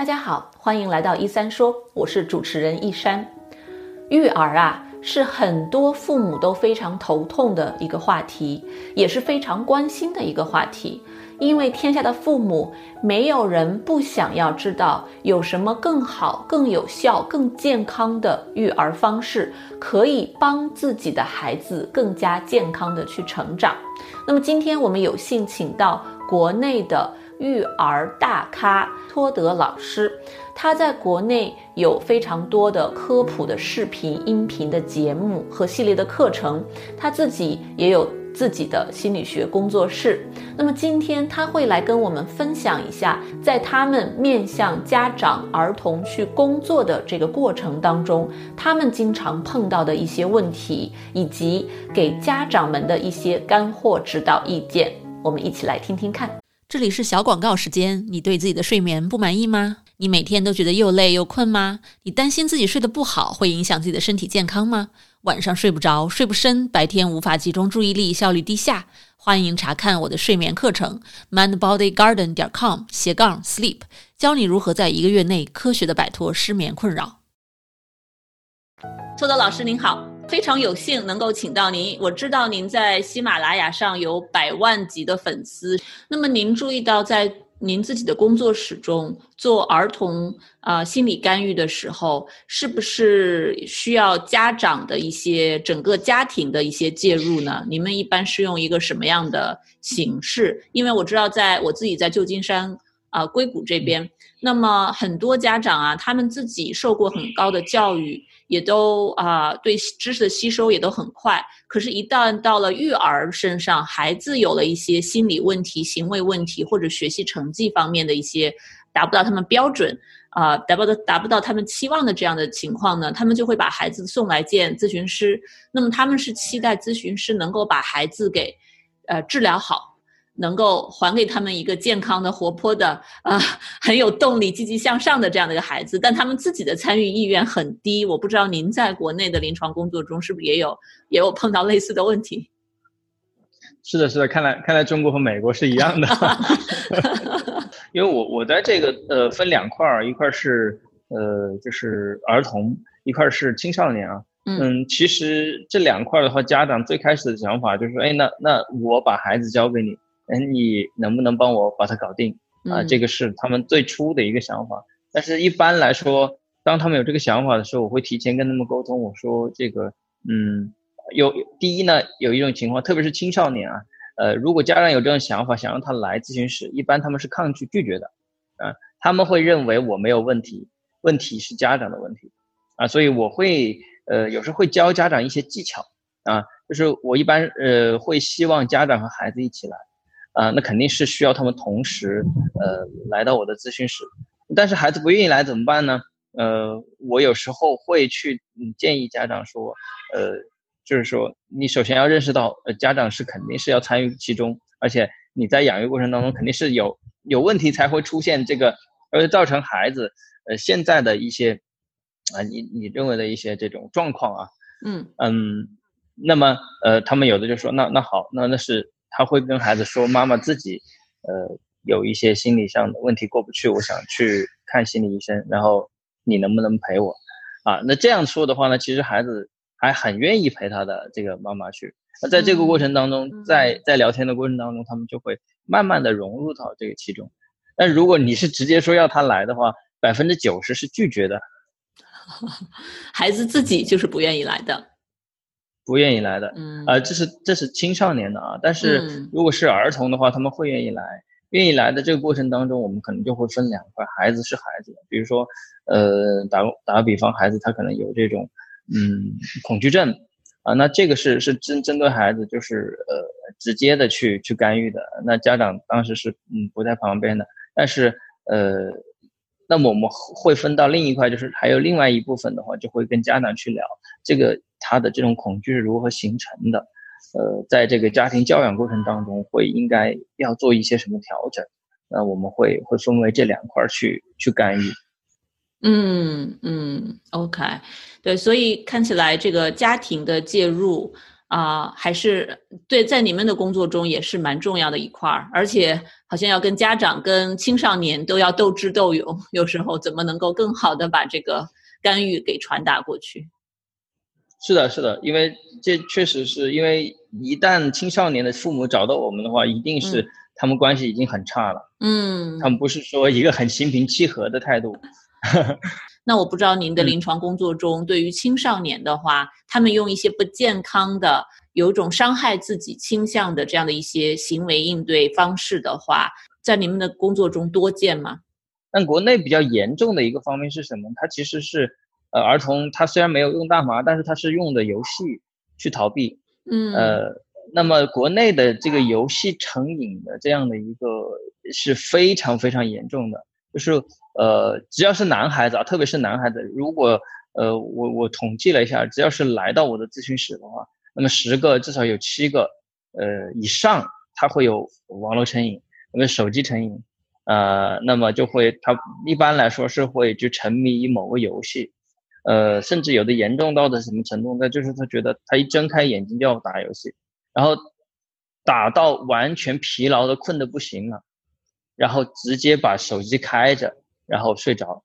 大家好，欢迎来到一三说，我是主持人一山。育儿啊，是很多父母都非常头痛的一个话题，也是非常关心的一个话题。因为天下的父母，没有人不想要知道有什么更好、更有效、更健康的育儿方式，可以帮自己的孩子更加健康的去成长。那么今天我们有幸请到国内的。育儿大咖托德老师，他在国内有非常多的科普的视频、音频的节目和系列的课程，他自己也有自己的心理学工作室。那么今天他会来跟我们分享一下，在他们面向家长、儿童去工作的这个过程当中，他们经常碰到的一些问题，以及给家长们的一些干货指导意见。我们一起来听听看。这里是小广告时间。你对自己的睡眠不满意吗？你每天都觉得又累又困吗？你担心自己睡得不好会影响自己的身体健康吗？晚上睡不着，睡不深，白天无法集中注意力，效率低下？欢迎查看我的睡眠课程，mindbodygarden 点 com 斜杠 sleep，教你如何在一个月内科学的摆脱失眠困扰。托德老师您好。非常有幸能够请到您。我知道您在喜马拉雅上有百万级的粉丝。那么您注意到，在您自己的工作室中做儿童啊心理干预的时候，是不是需要家长的一些整个家庭的一些介入呢？你们一般是用一个什么样的形式？因为我知道，在我自己在旧金山啊硅谷这边，那么很多家长啊，他们自己受过很高的教育。也都啊，对知识的吸收也都很快。可是，一旦到了育儿身上，孩子有了一些心理问题、行为问题，或者学习成绩方面的一些达不到他们标准啊，达不到达不到他们期望的这样的情况呢，他们就会把孩子送来见咨询师。那么，他们是期待咨询师能够把孩子给呃治疗好。能够还给他们一个健康的、活泼的、啊 很有动力、积极向上的这样的一个孩子，但他们自己的参与意愿很低。我不知道您在国内的临床工作中是不是也有也有碰到类似的问题？是的，是的，看来看来中国和美国是一样的，因为我我在这个呃分两块儿，一块是呃就是儿童，一块是青少年啊。嗯，其实这两块的话，家长最开始的想法就是，哎，那那我把孩子交给你。嗯，你能不能帮我把它搞定啊？这个是他们最初的一个想法。但是一般来说，当他们有这个想法的时候，我会提前跟他们沟通。我说这个，嗯，有第一呢，有一种情况，特别是青少年啊，呃，如果家长有这种想法，想让他来咨询室，一般他们是抗拒拒绝的，啊，他们会认为我没有问题，问题是家长的问题，啊，所以我会呃有时候会教家长一些技巧啊，就是我一般呃会希望家长和孩子一起来。啊，那肯定是需要他们同时，呃，来到我的咨询室。但是孩子不愿意来怎么办呢？呃，我有时候会去建议家长说，呃，就是说你首先要认识到，呃，家长是肯定是要参与其中，而且你在养育过程当中肯定是有有问题才会出现这个，而造成孩子呃现在的一些啊，你你认为的一些这种状况啊，嗯嗯，那么呃，他们有的就说，那那好，那那是。他会跟孩子说：“妈妈自己，呃，有一些心理上的问题过不去，我想去看心理医生。然后你能不能陪我？啊，那这样说的话呢，其实孩子还很愿意陪他的这个妈妈去。那在这个过程当中，在在聊天的过程当中，他们就会慢慢的融入到这个其中。但如果你是直接说要他来的话，百分之九十是拒绝的，孩子自己就是不愿意来的。”不愿意来的，嗯，啊，这是这是青少年的啊，但是如果是儿童的话，他们会愿意来，愿意来的这个过程当中，我们可能就会分两块，孩子是孩子，比如说，呃，打打个比方，孩子他可能有这种，嗯，恐惧症，啊，那这个是是针针对孩子，就是呃，直接的去去干预的，那家长当时是嗯不在旁边的，但是呃，那么我们会分到另一块，就是还有另外一部分的话，就会跟家长去聊。这个。他的这种恐惧是如何形成的？呃，在这个家庭教养过程当中，会应该要做一些什么调整？那我们会会分为这两块去去干预。嗯嗯，OK，对，所以看起来这个家庭的介入啊，还是对在你们的工作中也是蛮重要的一块儿，而且好像要跟家长、跟青少年都要斗智斗勇，有时候怎么能够更好的把这个干预给传达过去？是的，是的，因为这确实是因为一旦青少年的父母找到我们的话，一定是他们关系已经很差了。嗯，他们不是说一个很心平气和的态度。那我不知道您的临床工作中，对于青少年的话，他们用一些不健康的、有一种伤害自己倾向的这样的一些行为应对方式的话，在你们的工作中多见吗？但国内比较严重的一个方面是什么？它其实是，呃，儿童他虽然没有用大麻，但是他是用的游戏去逃避。嗯。呃，那么国内的这个游戏成瘾的这样的一个是非常非常严重的，就是。呃，只要是男孩子啊，特别是男孩子，如果呃，我我统计了一下，只要是来到我的咨询室的话，那么十个至少有七个，呃以上他会有网络成瘾，那么手机成瘾，呃，那么就会他一般来说是会就沉迷于某个游戏，呃，甚至有的严重到的什么程度，那就是他觉得他一睁开眼睛就要打游戏，然后打到完全疲劳的困的不行了，然后直接把手机开着。然后睡着，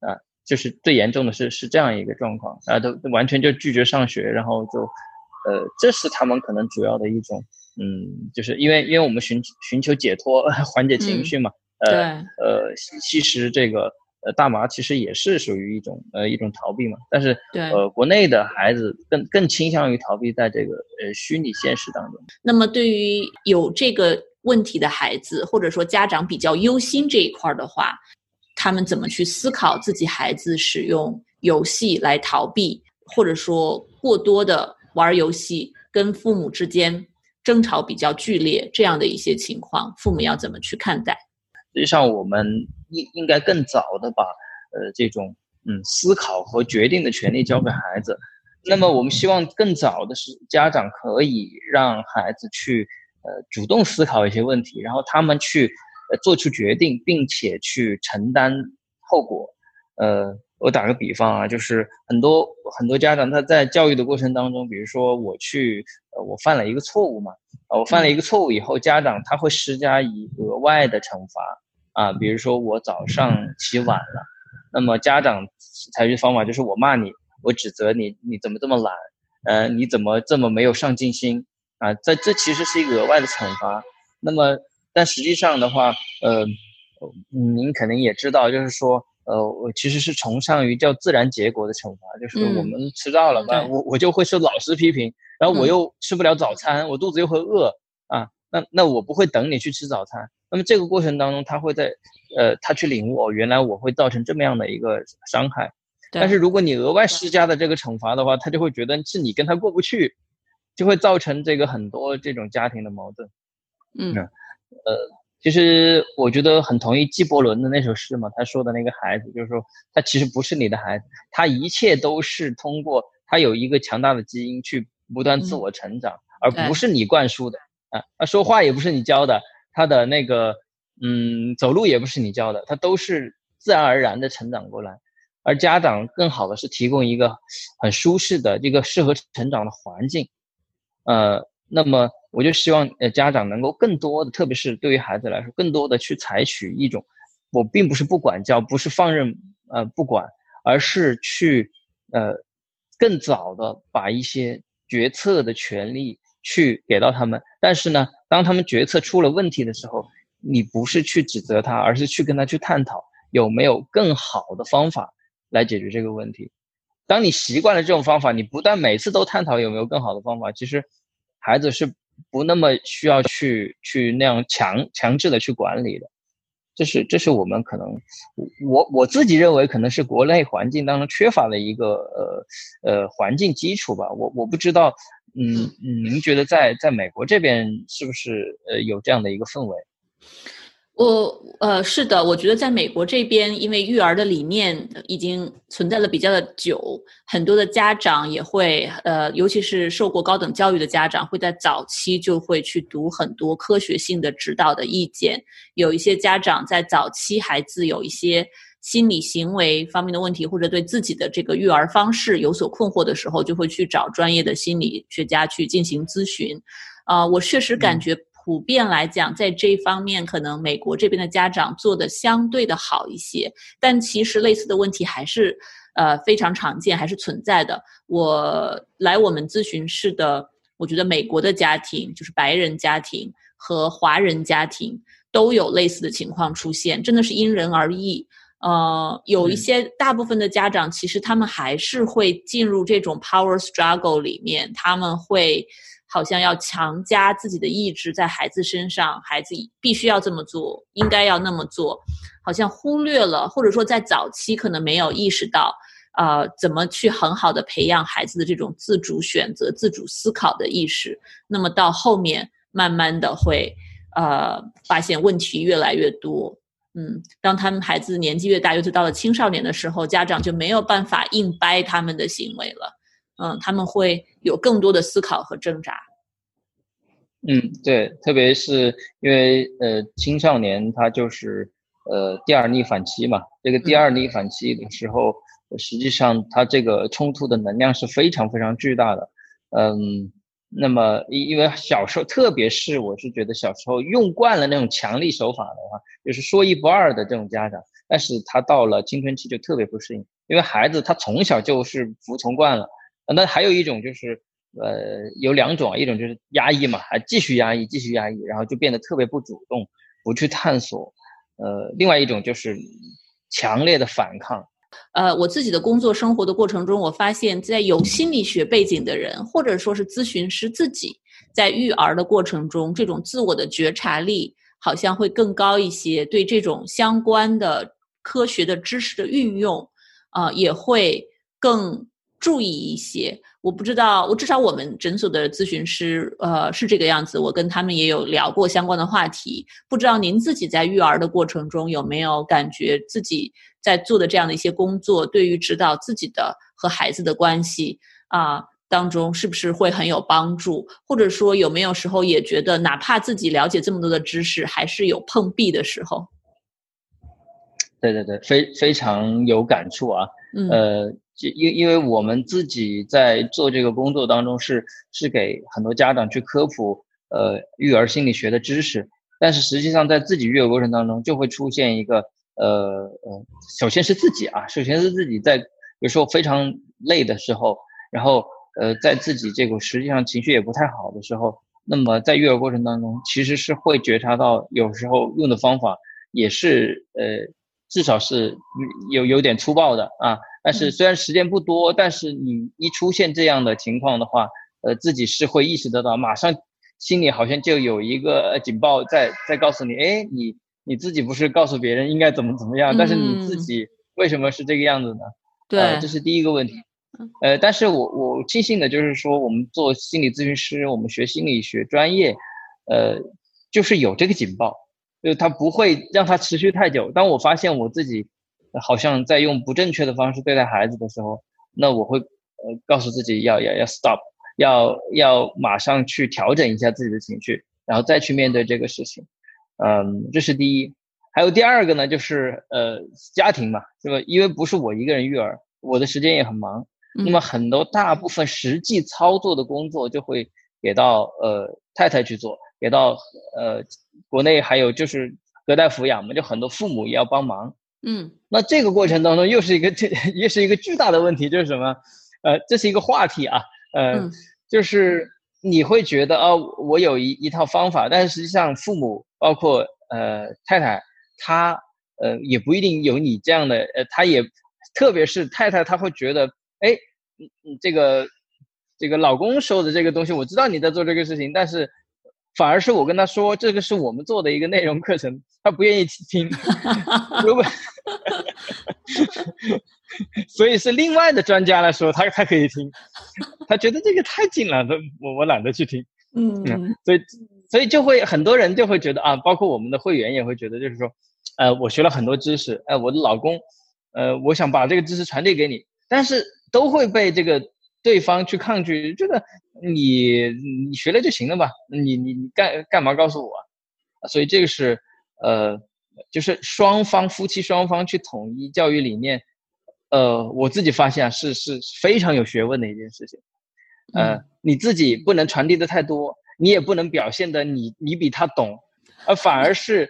啊，就是最严重的是是这样一个状况，啊，都完全就拒绝上学，然后就，呃，这是他们可能主要的一种，嗯，就是因为因为我们寻寻求解脱，缓解情绪嘛，呃呃，其实这个呃大麻其实也是属于一种呃一种逃避嘛，但是呃国内的孩子更更倾向于逃避在这个呃虚拟现实当中。那么对于有这个问题的孩子，或者说家长比较忧心这一块的话。他们怎么去思考自己孩子使用游戏来逃避，或者说过多的玩游戏，跟父母之间争吵比较剧烈这样的一些情况，父母要怎么去看待？实际上，我们应应该更早的把呃这种嗯思考和决定的权利交给孩子。那么，我们希望更早的是家长可以让孩子去呃主动思考一些问题，然后他们去。呃，做出决定，并且去承担后果。呃，我打个比方啊，就是很多很多家长他在教育的过程当中，比如说我去，呃，我犯了一个错误嘛，啊，我犯了一个错误以后，家长他会施加以额外的惩罚啊，比如说我早上起晚了，那么家长采取方法就是我骂你，我指责你，你怎么这么懒？呃，你怎么这么没有上进心？啊，这这其实是一个额外的惩罚。那么。但实际上的话，呃，您肯定也知道，就是说，呃，我其实是崇尚于叫自然结果的惩罚，就是我们迟到了嘛，我我就会受老师批评，然后我又吃不了早餐，我肚子又会饿啊，那那我不会等你去吃早餐，那么这个过程当中，他会在，呃，他去领悟哦，原来我会造成这么样的一个伤害，但是如果你额外施加的这个惩罚的话，他就会觉得是你跟他过不去，就会造成这个很多这种家庭的矛盾，嗯。呃，其实我觉得很同意纪伯伦的那首诗嘛，他说的那个孩子，就是说他其实不是你的孩子，他一切都是通过他有一个强大的基因去不断自我成长，而不是你灌输的啊。他说话也不是你教的，他的那个嗯走路也不是你教的，他都是自然而然的成长过来。而家长更好的是提供一个很舒适的一个适合成长的环境，呃，那么。我就希望呃家长能够更多的，特别是对于孩子来说，更多的去采取一种，我并不是不管教，不是放任呃不管，而是去呃更早的把一些决策的权利去给到他们。但是呢，当他们决策出了问题的时候，你不是去指责他，而是去跟他去探讨有没有更好的方法来解决这个问题。当你习惯了这种方法，你不但每次都探讨有没有更好的方法，其实孩子是。不那么需要去去那样强强制的去管理的，这是这是我们可能我我自己认为可能是国内环境当中缺乏的一个呃呃环境基础吧。我我不知道，嗯嗯，您觉得在在美国这边是不是呃有这样的一个氛围？我呃是的，我觉得在美国这边，因为育儿的理念已经存在了比较的久，很多的家长也会呃，尤其是受过高等教育的家长，会在早期就会去读很多科学性的指导的意见。有一些家长在早期孩子有一些心理行为方面的问题，或者对自己的这个育儿方式有所困惑的时候，就会去找专业的心理学家去进行咨询。啊，我确实感觉普遍来讲，在这方面，可能美国这边的家长做的相对的好一些。但其实类似的问题还是呃非常常见，还是存在的。我来我们咨询室的，我觉得美国的家庭，就是白人家庭和华人家庭都有类似的情况出现，真的是因人而异。呃，有一些大部分的家长，其实他们还是会进入这种 power struggle 里面，他们会好像要强加自己的意志在孩子身上，孩子必须要这么做，应该要那么做，好像忽略了，或者说在早期可能没有意识到，呃，怎么去很好的培养孩子的这种自主选择、自主思考的意识，那么到后面慢慢的会，呃，发现问题越来越多。嗯，当他们孩子年纪越大，尤其到了青少年的时候，家长就没有办法硬掰他们的行为了。嗯，他们会有更多的思考和挣扎。嗯，对，特别是因为呃，青少年他就是呃第二逆反期嘛。这个第二逆反期的时候，实际上他这个冲突的能量是非常非常巨大的。嗯。那么，因因为小时候，特别是我是觉得小时候用惯了那种强力手法的话，就是说一不二的这种家长，但是他到了青春期就特别不适应，因为孩子他从小就是服从惯了。那还有一种就是，呃，有两种，一种就是压抑嘛，还继续压抑，继续压抑，然后就变得特别不主动，不去探索。呃，另外一种就是强烈的反抗。呃，我自己的工作生活的过程中，我发现，在有心理学背景的人，或者说是咨询师自己，在育儿的过程中，这种自我的觉察力好像会更高一些，对这种相关的科学的知识的运用，啊，也会更注意一些。我不知道，我至少我们诊所的咨询师，呃，是这个样子。我跟他们也有聊过相关的话题。不知道您自己在育儿的过程中有没有感觉自己在做的这样的一些工作，对于指导自己的和孩子的关系啊当中，是不是会很有帮助？或者说有没有时候也觉得，哪怕自己了解这么多的知识，还是有碰壁的时候？对对对，非非常有感触啊。呃。因因为我们自己在做这个工作当中，是是给很多家长去科普呃育儿心理学的知识，但是实际上在自己育儿过程当中，就会出现一个呃呃，首先是自己啊，首先是自己在有时候非常累的时候，然后呃在自己这个实际上情绪也不太好的时候，那么在育儿过程当中，其实是会觉察到有时候用的方法也是呃至少是有有点粗暴的啊。但是虽然时间不多，但是你一出现这样的情况的话，呃，自己是会意识得到，马上心里好像就有一个警报在在告诉你，哎，你你自己不是告诉别人应该怎么怎么样，但是你自己为什么是这个样子呢？对，这是第一个问题。呃，但是我我庆幸的就是说，我们做心理咨询师，我们学心理学专业，呃，就是有这个警报，就是它不会让它持续太久。当我发现我自己。好像在用不正确的方式对待孩子的时候，那我会呃告诉自己要要要 stop，要要马上去调整一下自己的情绪，然后再去面对这个事情。嗯，这是第一。还有第二个呢，就是呃家庭嘛，对吧？因为不是我一个人育儿，我的时间也很忙，那么很多大部分实际操作的工作就会给到呃太太去做，给到呃国内还有就是隔代抚养嘛，就很多父母也要帮忙。嗯，那这个过程当中又是一个这 又是一个巨大的问题，就是什么？呃，这是一个话题啊，呃，就是你会觉得啊，我有一一套方法，但是实际上父母包括呃太太，她呃也不一定有你这样的，呃，她也特别是太太，她会觉得，哎，嗯嗯，这个这个老公说的这个东西，我知道你在做这个事情，但是。反而是我跟他说，这个是我们做的一个内容课程，他不愿意听。如果，所以是另外的专家来说，他他可以听。他觉得这个太近了，我我懒得去听。嗯，所以所以就会很多人就会觉得啊，包括我们的会员也会觉得，就是说，呃，我学了很多知识，哎，我的老公，呃，我想把这个知识传递给你，但是都会被这个。对方去抗拒这个，你你学了就行了吧？你你你干干嘛告诉我？所以这个是呃就是双方夫妻双方去统一教育理念，呃，我自己发现啊，是是非常有学问的一件事情。呃，你自己不能传递的太多，你也不能表现的你你比他懂，而反而是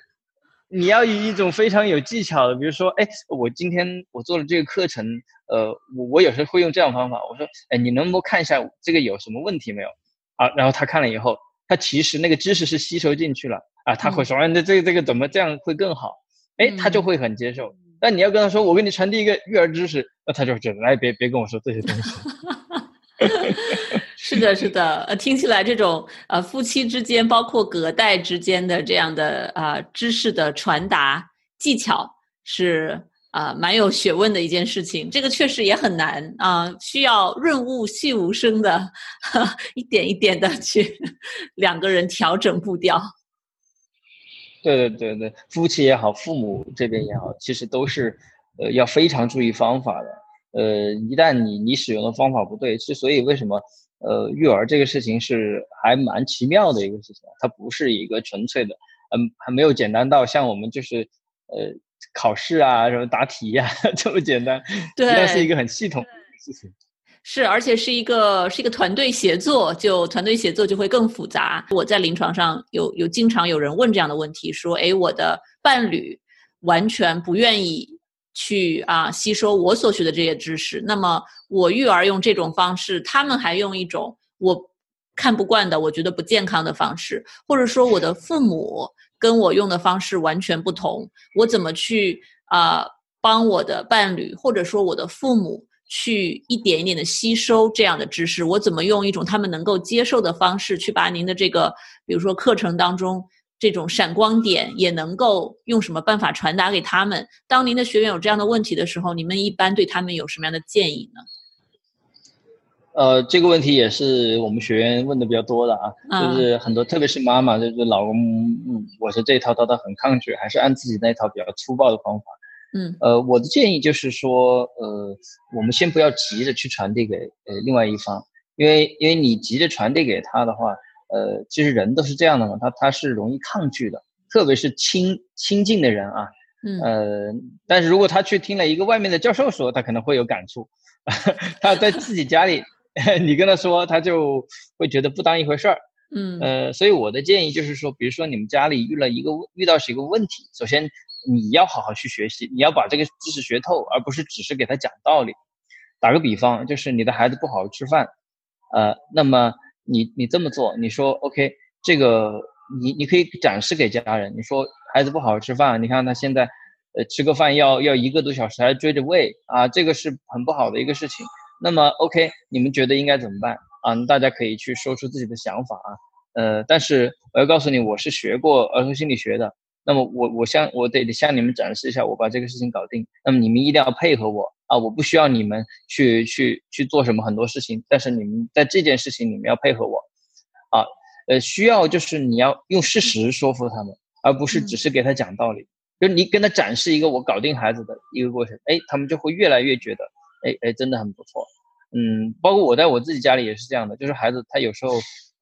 你要以一种非常有技巧的，比如说，哎，我今天我做了这个课程，呃，我我有时候会用这样方法，我说，哎，你能不能看一下这个有什么问题没有？啊，然后他看了以后，他其实那个知识是吸收进去了，啊，他会说，哎那这个这个怎么这样会更好？哎，他就会很接受。但你要跟他说，我给你传递一个育儿知识，那他就觉得，哎，别别跟我说这些东西。是的，是的，呃，听起来这种呃夫妻之间，包括隔代之间的这样的啊知识的传达技巧，是啊蛮有学问的一件事情。这个确实也很难啊，需要润物细无声的，一点一点的去两个人调整步调。对对对对，夫妻也好，父母这边也好，其实都是呃要非常注意方法的。呃，一旦你你使用的方法不对，之所以为什么呃育儿这个事情是还蛮奇妙的一个事情，它不是一个纯粹的，嗯，还没有简单到像我们就是呃考试啊什么答题呀 这么简单，对，那是一个很系统的事情。是，而且是一个是一个团队协作，就团队协作就会更复杂。我在临床上有有经常有人问这样的问题，说，哎，我的伴侣完全不愿意。去啊，吸收我所学的这些知识。那么我育儿用这种方式，他们还用一种我看不惯的、我觉得不健康的方式，或者说我的父母跟我用的方式完全不同。我怎么去啊帮我的伴侣，或者说我的父母去一点一点的吸收这样的知识？我怎么用一种他们能够接受的方式去把您的这个，比如说课程当中。这种闪光点也能够用什么办法传达给他们？当您的学员有这样的问题的时候，你们一般对他们有什么样的建议呢？呃，这个问题也是我们学员问的比较多的啊，就是很多，特别是妈妈，就是老公，嗯，我是这一套，他他很抗拒，还是按自己那一套比较粗暴的方法。嗯，呃，我的建议就是说，呃，我们先不要急着去传递给呃另外一方，因为因为你急着传递给他的话。呃，其实人都是这样的嘛，他他是容易抗拒的，特别是亲亲近的人啊，嗯，呃，但是如果他去听了一个外面的教授说，他可能会有感触，他在自己家里，你跟他说，他就会觉得不当一回事儿，嗯，呃，所以我的建议就是说，比如说你们家里遇了一个遇到是一个问题，首先你要好好去学习，你要把这个知识学透，而不是只是给他讲道理。打个比方，就是你的孩子不好好吃饭，呃，那么。你你这么做，你说 OK，这个你你可以展示给家人。你说孩子不好好吃饭，你看他现在，呃，吃个饭要要一个多小时，还追着喂啊，这个是很不好的一个事情。那么 OK，你们觉得应该怎么办啊？大家可以去说出自己的想法啊。呃，但是我要告诉你，我是学过儿童心理学的。那么我我向我得向你们展示一下，我把这个事情搞定。那么你们一定要配合我。啊，我不需要你们去去去做什么很多事情，但是你们在这件事情你们要配合我，啊，呃，需要就是你要用事实说服他们，而不是只是给他讲道理。就你跟他展示一个我搞定孩子的一个过程，哎，他们就会越来越觉得，哎哎，真的很不错。嗯，包括我在我自己家里也是这样的，就是孩子他有时候，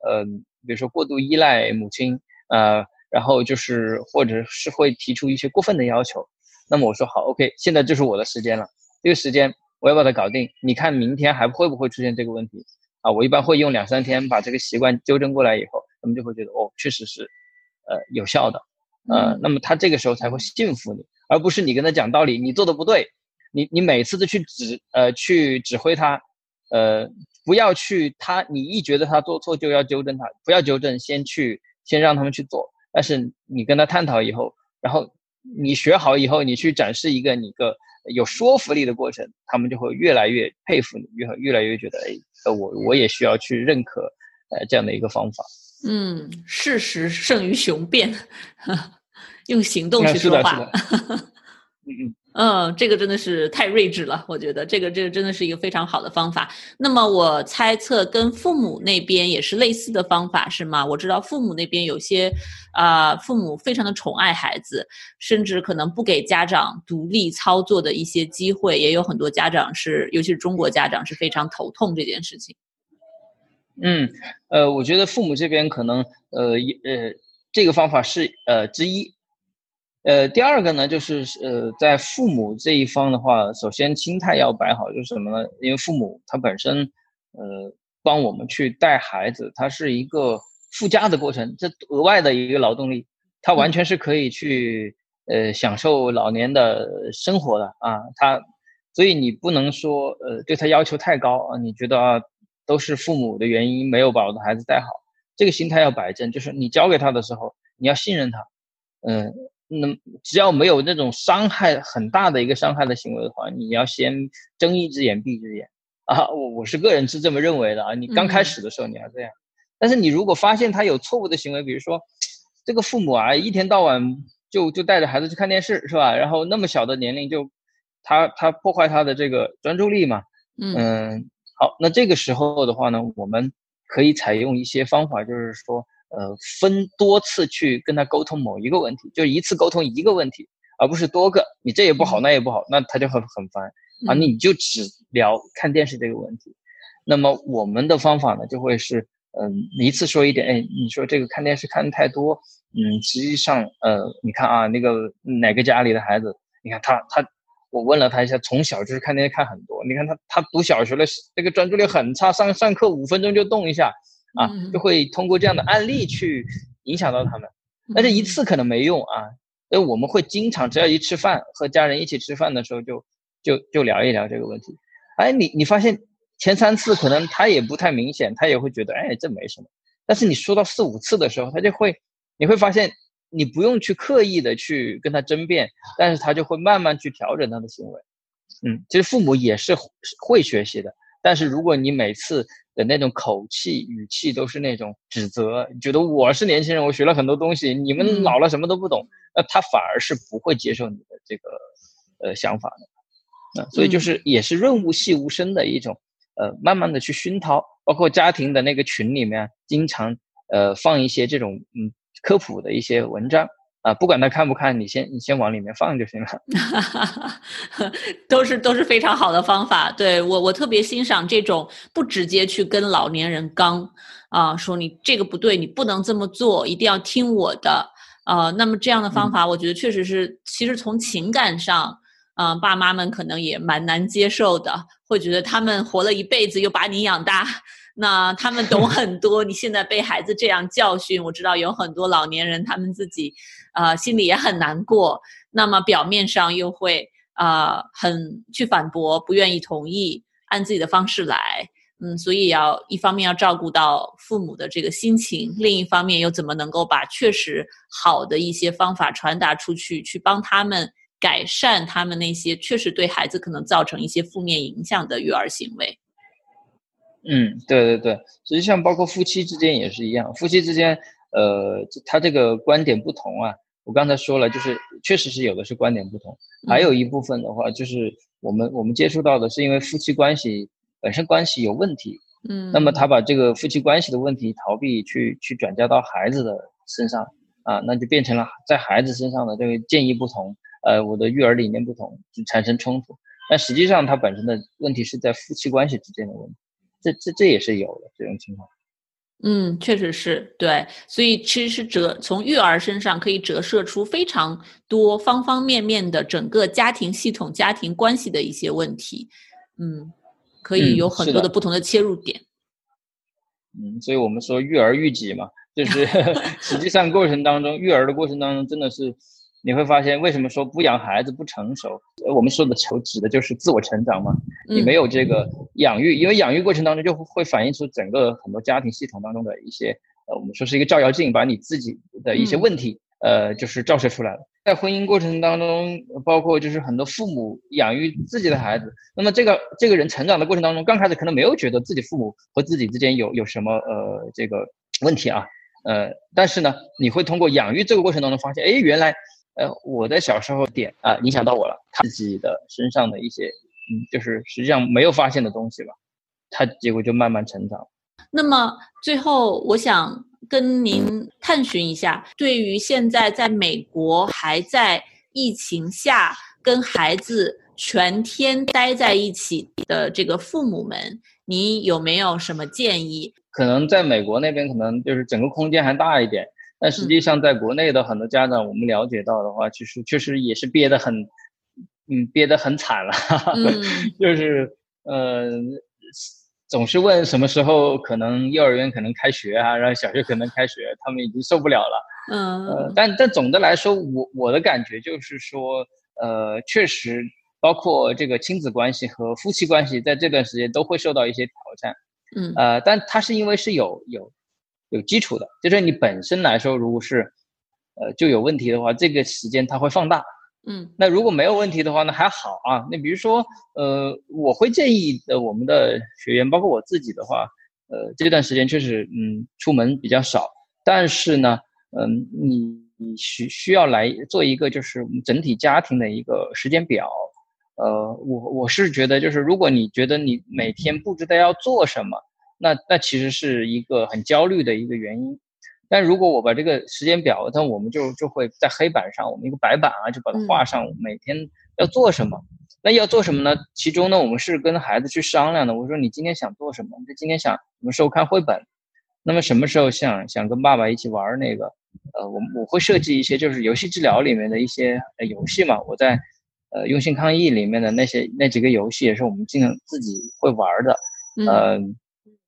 呃，比如说过度依赖母亲，呃，然后就是或者是会提出一些过分的要求，那么我说好，OK，现在就是我的时间了。这个时间我要把它搞定，你看明天还会不会出现这个问题啊？我一般会用两三天把这个习惯纠正过来以后，他们就会觉得哦，确实是，呃，有效的，呃，那么他这个时候才会信服你，而不是你跟他讲道理，你做的不对，你你每次都去指呃去指挥他，呃，不要去他你一觉得他做错就要纠正他，不要纠正，先去先让他们去做，但是你跟他探讨以后，然后你学好以后，你去展示一个你个。有说服力的过程，他们就会越来越佩服你，越越来越觉得，哎，呃，我我也需要去认可，呃，这样的一个方法。嗯，事实胜于雄辩，用行动去说话。嗯嗯。嗯，这个真的是太睿智了，我觉得这个这个真的是一个非常好的方法。那么我猜测跟父母那边也是类似的方法是吗？我知道父母那边有些啊，父母非常的宠爱孩子，甚至可能不给家长独立操作的一些机会，也有很多家长是，尤其是中国家长是非常头痛这件事情。嗯，呃，我觉得父母这边可能呃呃这个方法是呃之一。呃，第二个呢，就是呃，在父母这一方的话，首先心态要摆好，就是什么呢？因为父母他本身，呃，帮我们去带孩子，他是一个附加的过程，这额外的一个劳动力，他完全是可以去呃享受老年的生活的啊，他，所以你不能说呃对他要求太高啊，你觉得啊都是父母的原因没有把我的孩子带好，这个心态要摆正，就是你教给他的时候，你要信任他，嗯。那只要没有那种伤害很大的一个伤害的行为的话，你要先睁一只眼闭一只眼啊！我我是个人是这么认为的啊！你刚开始的时候你要这样，但是你如果发现他有错误的行为，比如说这个父母啊一天到晚就就带着孩子去看电视是吧？然后那么小的年龄就他他破坏他的这个专注力嘛，嗯，好，那这个时候的话呢，我们可以采用一些方法，就是说。呃，分多次去跟他沟通某一个问题，就一次沟通一个问题，而不是多个。你这也不好，那也不好，那他就很很烦啊。你就只聊看电视这个问题。那么我们的方法呢，就会是，嗯，一次说一点。哎，你说这个看电视看的太多，嗯，实际上，呃，你看啊，那个哪个家里的孩子，你看他他，我问了他一下，从小就是看电视看很多。你看他他读小学了，那个专注力很差，上上课五分钟就动一下。啊，就会通过这样的案例去影响到他们，但是一次可能没用啊。所以我们会经常，只要一吃饭，和家人一起吃饭的时候，就就就聊一聊这个问题。哎，你你发现前三次可能他也不太明显，他也会觉得哎这没什么。但是你说到四五次的时候，他就会，你会发现你不用去刻意的去跟他争辩，但是他就会慢慢去调整他的行为。嗯，其实父母也是会学习的，但是如果你每次。的那种口气语气都是那种指责，觉得我是年轻人，我学了很多东西，你们老了什么都不懂，那他反而是不会接受你的这个呃想法的，啊，所以就是也是润物细无声的一种，呃，慢慢的去熏陶，包括家庭的那个群里面，经常呃放一些这种嗯科普的一些文章。啊，不管他看不看，你先你先往里面放就行了。都是都是非常好的方法。对我我特别欣赏这种不直接去跟老年人刚啊，说你这个不对，你不能这么做，一定要听我的啊。那么这样的方法，我觉得确实是，其实从情感上，啊，爸妈们可能也蛮难接受的，会觉得他们活了一辈子又把你养大。那他们懂很多，你现在被孩子这样教训，我知道有很多老年人他们自己，呃，心里也很难过。那么表面上又会啊，很去反驳，不愿意同意，按自己的方式来，嗯，所以要一方面要照顾到父母的这个心情，另一方面又怎么能够把确实好的一些方法传达出去，去帮他们改善他们那些确实对孩子可能造成一些负面影响的育儿行为。嗯，对对对，实际上包括夫妻之间也是一样，夫妻之间，呃，他这个观点不同啊。我刚才说了，就是确实是有的是观点不同，还有一部分的话，就是我们我们接触到的是因为夫妻关系本身关系有问题，嗯，那么他把这个夫妻关系的问题逃避去去转嫁到孩子的身上啊，那就变成了在孩子身上的这个建议不同，呃，我的育儿理念不同，就产生冲突。但实际上，他本身的问题是在夫妻关系之间的问题。这这这也是有的这种情况，嗯，确实是对，所以其实是折从育儿身上可以折射出非常多方方面面的整个家庭系统、家庭关系的一些问题，嗯，可以有很多的不同的切入点。嗯，所以我们说育儿育己嘛，就是 实际上过程当中育儿的过程当中真的是。你会发现，为什么说不养孩子不成熟？我们说的求指的就是自我成长嘛。你没有这个养育，因为养育过程当中就会反映出整个很多家庭系统当中的一些，呃，我们说是一个照妖镜，把你自己的一些问题，呃，就是照射出来了。在婚姻过程当中，包括就是很多父母养育自己的孩子，那么这个这个人成长的过程当中，刚开始可能没有觉得自己父母和自己之间有有什么呃这个问题啊，呃，但是呢，你会通过养育这个过程当中发现，哎，原来。呃，我的小时候点啊，影响到我了，他自己的身上的一些，嗯，就是实际上没有发现的东西吧，他结果就慢慢成长。那么最后，我想跟您探寻一下，对于现在在美国还在疫情下跟孩子全天待在一起的这个父母们，您有没有什么建议？可能在美国那边，可能就是整个空间还大一点。但实际上，在国内的很多家长，我们了解到的话，其实确实也是憋得很，嗯，憋得很惨了，就是呃，总是问什么时候可能幼儿园可能开学啊，然后小学可能开学，他们已经受不了了。嗯，呃，但但总的来说，我我的感觉就是说，呃，确实，包括这个亲子关系和夫妻关系，在这段时间都会受到一些挑战。嗯，呃，但它是因为是有有。有基础的，就是你本身来说，如果是，呃，就有问题的话，这个时间它会放大。嗯，那如果没有问题的话，那还好啊。那比如说，呃，我会建议呃，我们的学员，包括我自己的话，呃，这段时间确实，嗯，出门比较少，但是呢，嗯，你你需需要来做一个就是我们整体家庭的一个时间表。呃，我我是觉得，就是如果你觉得你每天不知道要做什么。那那其实是一个很焦虑的一个原因，但如果我把这个时间表，那我们就就会在黑板上，我们一个白板啊，就把它画上，每天要做什么。那要做什么呢？其中呢，我们是跟孩子去商量的。我说你今天想做什么？就今天想什么时候看绘本？那么什么时候想想跟爸爸一起玩那个？呃，我我会设计一些就是游戏治疗里面的一些游戏嘛。我在呃用心抗疫里面的那些那几个游戏也是我们经常自己会玩的，嗯。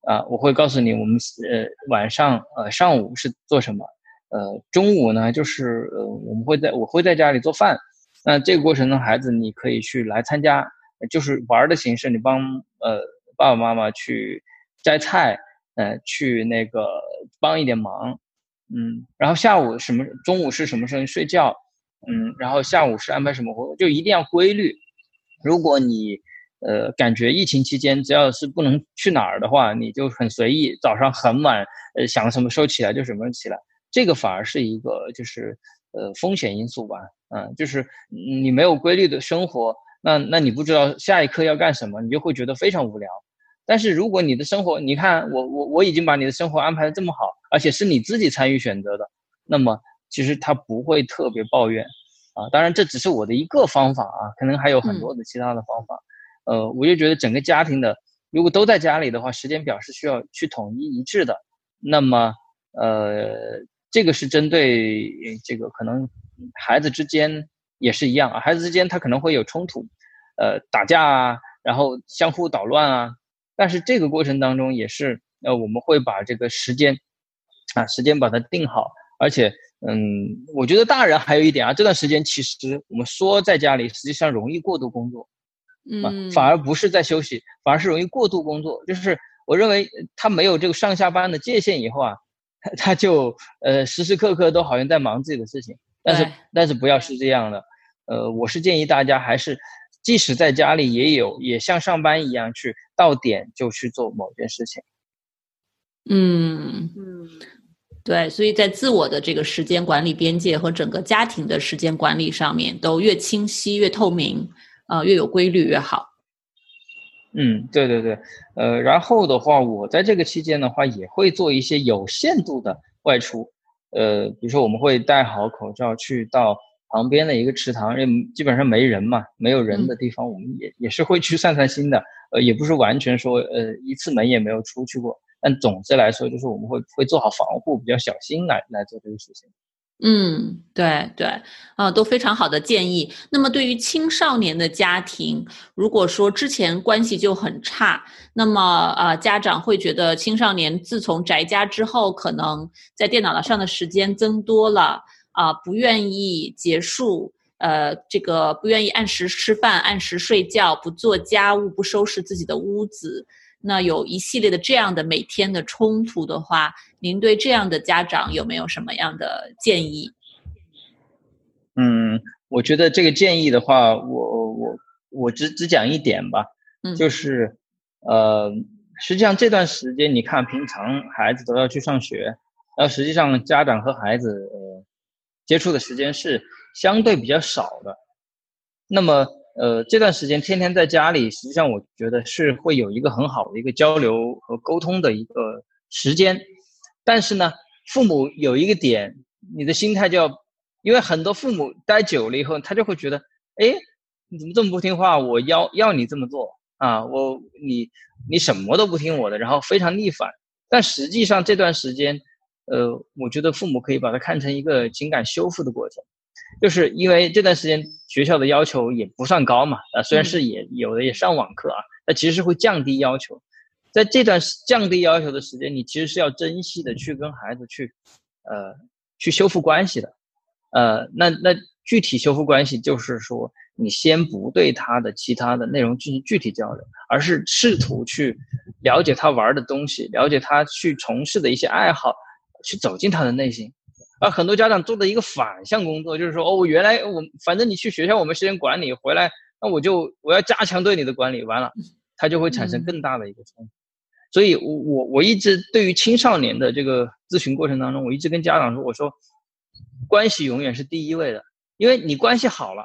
啊，我会告诉你，我们呃晚上呃上午是做什么，呃中午呢就是呃我们会在我会在家里做饭，那这个过程中孩子你可以去来参加，就是玩的形式，你帮呃爸爸妈妈去摘菜，呃去那个帮一点忙，嗯，然后下午什么中午是什么时候睡觉，嗯，然后下午是安排什么活动，就一定要规律，如果你。呃，感觉疫情期间只要是不能去哪儿的话，你就很随意，早上很晚，呃，想什么时候起来就什么时候起来，这个反而是一个就是呃风险因素吧，嗯，就是你没有规律的生活，那那你不知道下一刻要干什么，你就会觉得非常无聊。但是如果你的生活，你看我我我已经把你的生活安排的这么好，而且是你自己参与选择的，那么其实他不会特别抱怨啊。当然这只是我的一个方法啊，可能还有很多的其他的方法。呃，我就觉得整个家庭的，如果都在家里的话，时间表是需要去统一一致的。那么，呃，这个是针对这个可能孩子之间也是一样啊，孩子之间他可能会有冲突，呃，打架啊，然后相互捣乱啊。但是这个过程当中也是，呃，我们会把这个时间啊，时间把它定好。而且，嗯，我觉得大人还有一点啊，这段时间其实我们说在家里，实际上容易过度工作。嗯，反而不是在休息，反而是容易过度工作。就是我认为他没有这个上下班的界限以后啊，他就呃时时刻刻都好像在忙自己的事情。但是但是不要是这样的，呃，我是建议大家还是即使在家里也有也像上班一样去到点就去做某件事情。嗯嗯，对，所以在自我的这个时间管理边界和整个家庭的时间管理上面都越清晰越透明。啊，越有规律越好。嗯，对对对，呃，然后的话，我在这个期间的话，也会做一些有限度的外出，呃，比如说我们会戴好口罩去到旁边的一个池塘，因为基本上没人嘛，没有人的地方，我们也也是会去散散心的，呃，也不是完全说呃一次门也没有出去过，但总之来说，就是我们会会做好防护，比较小心来来做这个事情。嗯，对对，啊，都非常好的建议。那么，对于青少年的家庭，如果说之前关系就很差，那么啊，家长会觉得青少年自从宅家之后，可能在电脑上的时间增多了啊，不愿意结束，呃，这个不愿意按时吃饭、按时睡觉、不做家务、不收拾自己的屋子。那有一系列的这样的每天的冲突的话，您对这样的家长有没有什么样的建议？嗯，我觉得这个建议的话，我我我只只讲一点吧，嗯，就是呃，实际上这段时间你看，平常孩子都要去上学，然后实际上家长和孩子呃接触的时间是相对比较少的，那么。呃，这段时间天天在家里，实际上我觉得是会有一个很好的一个交流和沟通的一个时间。但是呢，父母有一个点，你的心态就要，因为很多父母待久了以后，他就会觉得，哎，你怎么这么不听话？我要要你这么做啊，我你你什么都不听我的，然后非常逆反。但实际上这段时间，呃，我觉得父母可以把它看成一个情感修复的过程，就是因为这段时间学校的要求也不算高嘛，啊，虽然是也有的也上网课啊，那其实是会降低要求，在这段降低要求的时间，你其实是要珍惜的去跟孩子去，呃，去修复关系的，呃，那那具体修复关系就是说，你先不对他的其他的内容进行具体交流，而是试图去了解他玩的东西，了解他去从事的一些爱好。去走进他的内心，而很多家长做的一个反向工作，就是说，哦，我原来我反正你去学校，我们时间管理回来，那我就我要加强对你的管理，完了，他就会产生更大的一个冲突。所以，我我我一直对于青少年的这个咨询过程当中，我一直跟家长说，我说，关系永远是第一位的，因为你关系好了，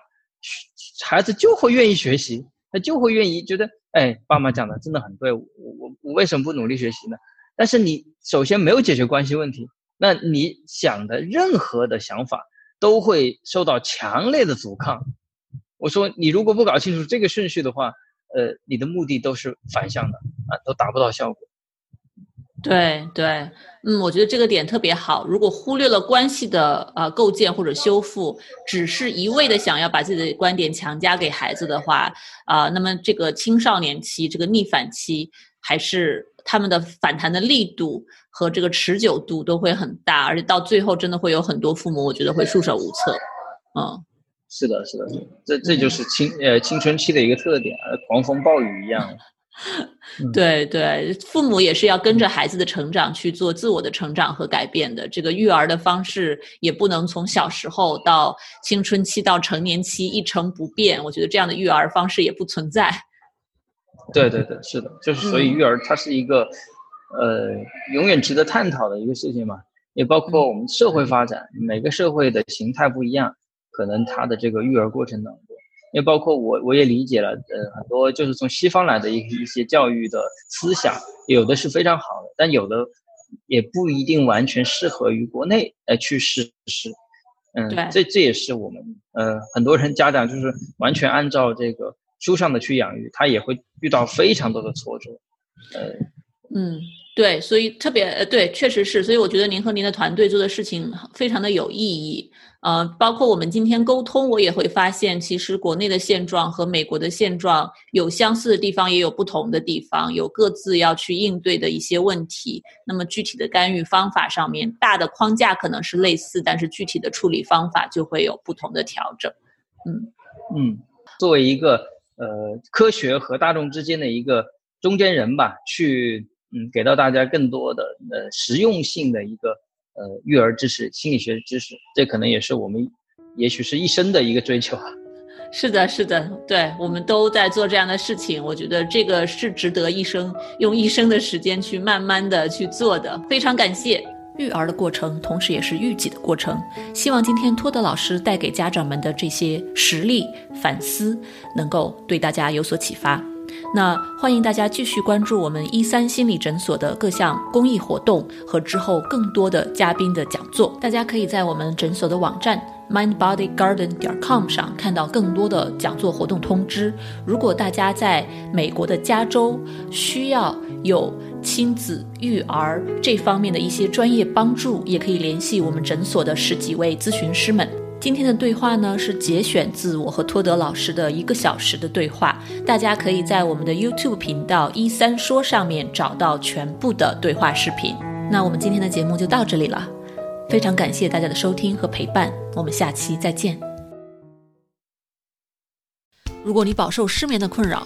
孩子就会愿意学习，他就会愿意觉得，哎，爸妈讲的真的很对，我我我为什么不努力学习呢？但是你首先没有解决关系问题，那你想的任何的想法都会受到强烈的阻抗。我说你如果不搞清楚这个顺序的话，呃，你的目的都是反向的啊，都达不到效果。对对，嗯，我觉得这个点特别好。如果忽略了关系的呃构建或者修复，只是一味的想要把自己的观点强加给孩子的话，啊，那么这个青少年期这个逆反期还是。他们的反弹的力度和这个持久度都会很大，而且到最后真的会有很多父母，我觉得会束手无策。嗯，是的，是的，这这就是青呃青春期的一个特点，狂风暴雨一样。对对，父母也是要跟着孩子的成长去做自我的成长和改变的。这个育儿的方式也不能从小时候到青春期到成年期一成不变。我觉得这样的育儿方式也不存在。对对对，是的，就是所以育儿它是一个，呃，永远值得探讨的一个事情嘛。也包括我们社会发展，每个社会的形态不一样，可能它的这个育儿过程当中，也包括我我也理解了，呃，很多就是从西方来的一一些教育的思想，有的是非常好的，但有的也不一定完全适合于国内来去实施。嗯，这这也是我们呃很多人家长就是完全按照这个。书上的去养育，他也会遇到非常多的挫折，呃，嗯，对，所以特别呃，对，确实是，所以我觉得您和您的团队做的事情非常的有意义，呃，包括我们今天沟通，我也会发现，其实国内的现状和美国的现状有相似的地方，也有不同的地方，有各自要去应对的一些问题。那么具体的干预方法上面，大的框架可能是类似，但是具体的处理方法就会有不同的调整。嗯嗯，作为一个。呃，科学和大众之间的一个中间人吧，去嗯，给到大家更多的呃实用性的一个呃育儿知识、心理学知识，这可能也是我们也许是一生的一个追求。是的，是的，对，我们都在做这样的事情。我觉得这个是值得一生用一生的时间去慢慢的去做的。非常感谢。育儿的过程，同时也是育己的过程。希望今天托德老师带给家长们的这些实例反思，能够对大家有所启发。那欢迎大家继续关注我们一三心理诊所的各项公益活动和之后更多的嘉宾的讲座。大家可以在我们诊所的网站 mindbodygarden 点 com 上看到更多的讲座活动通知。如果大家在美国的加州需要有亲子育儿这方面的一些专业帮助，也可以联系我们诊所的十几位咨询师们。今天的对话呢，是节选自我和托德老师的一个小时的对话，大家可以在我们的 YouTube 频道一三说上面找到全部的对话视频。那我们今天的节目就到这里了，非常感谢大家的收听和陪伴，我们下期再见。如果你饱受失眠的困扰，